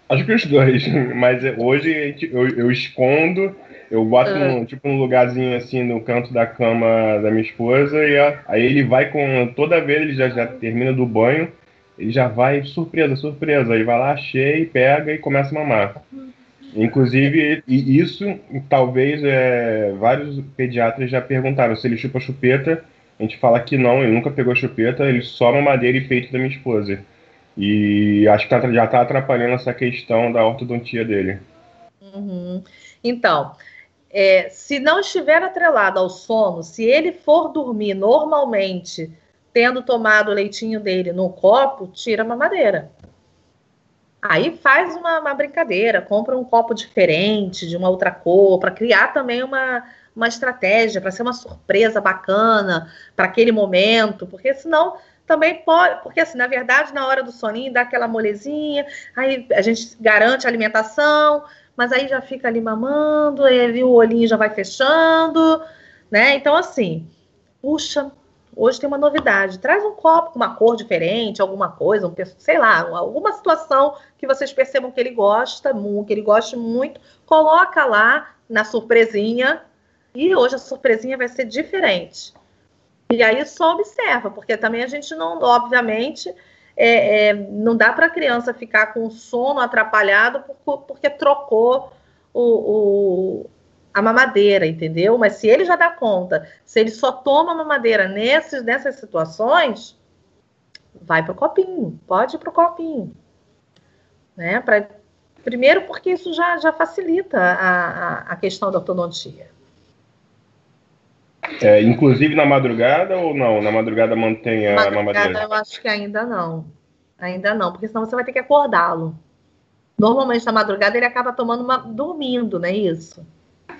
Acho que os dois, mas hoje eu, eu escondo, eu boto uhum. tipo um lugarzinho assim no canto da cama da minha esposa e aí ele vai com toda vez ele já, já termina do banho, ele já vai surpresa, surpresa, aí vai lá cheio, pega e começa a mamar. Inclusive isso talvez é, vários pediatras já perguntaram se ele chupa chupeta, a gente fala que não, ele nunca pegou chupeta, ele só mamadeira e peito da minha esposa. E acho que tá, já está atrapalhando essa questão da ortodontia dele. Uhum. Então, é, se não estiver atrelado ao sono, se ele for dormir normalmente, tendo tomado o leitinho dele no copo, tira a mamadeira. Aí faz uma, uma brincadeira, compra um copo diferente, de uma outra cor, para criar também uma, uma estratégia, para ser uma surpresa bacana para aquele momento, porque senão também pode, porque assim, na verdade, na hora do soninho dá aquela molezinha, aí a gente garante a alimentação, mas aí já fica ali mamando, aí o olhinho já vai fechando, né? Então, assim, puxa, hoje tem uma novidade, traz um copo com uma cor diferente, alguma coisa, um, sei lá, alguma situação que vocês percebam que ele gosta, que ele goste muito, coloca lá na surpresinha, e hoje a surpresinha vai ser diferente. E aí só observa, porque também a gente não, obviamente, é, é, não dá para a criança ficar com sono atrapalhado por, porque trocou o, o, a mamadeira, entendeu? Mas se ele já dá conta, se ele só toma mamadeira nesses, nessas situações, vai para o copinho, pode ir para o copinho. Né? Pra, primeiro porque isso já, já facilita a, a, a questão da ortodontia. É, inclusive na madrugada ou não? Na madrugada mantém a madrugada, mamadeira? Eu acho que ainda não. Ainda não, porque senão você vai ter que acordá-lo. Normalmente na madrugada ele acaba tomando uma. dormindo, não é isso?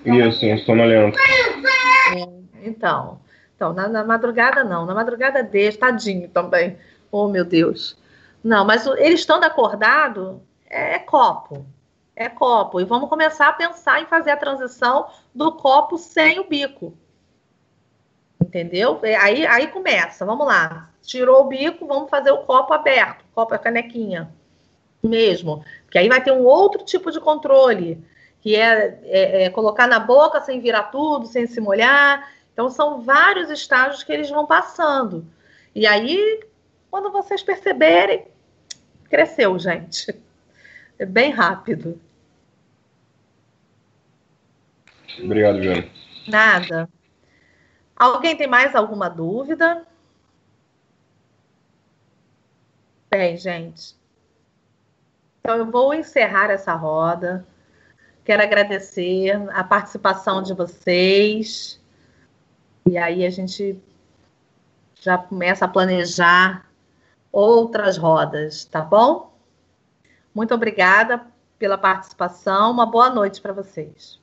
Isso, um sonolento. É, então, então na, na, madrugada não. Na madrugada deixa, tadinho também. Oh, meu Deus. Não, mas ele estando acordado, é, é copo. É copo. E vamos começar a pensar em fazer a transição do copo sem o bico. Entendeu? Aí, aí começa, vamos lá. Tirou o bico, vamos fazer o copo aberto, copo a canequinha mesmo. Porque aí vai ter um outro tipo de controle, que é, é, é colocar na boca sem virar tudo, sem se molhar. Então, são vários estágios que eles vão passando. E aí, quando vocês perceberem, cresceu, gente. É bem rápido. Obrigado, Joana. Nada. Alguém tem mais alguma dúvida? Bem, gente. Então, eu vou encerrar essa roda. Quero agradecer a participação de vocês. E aí a gente já começa a planejar outras rodas, tá bom? Muito obrigada pela participação. Uma boa noite para vocês.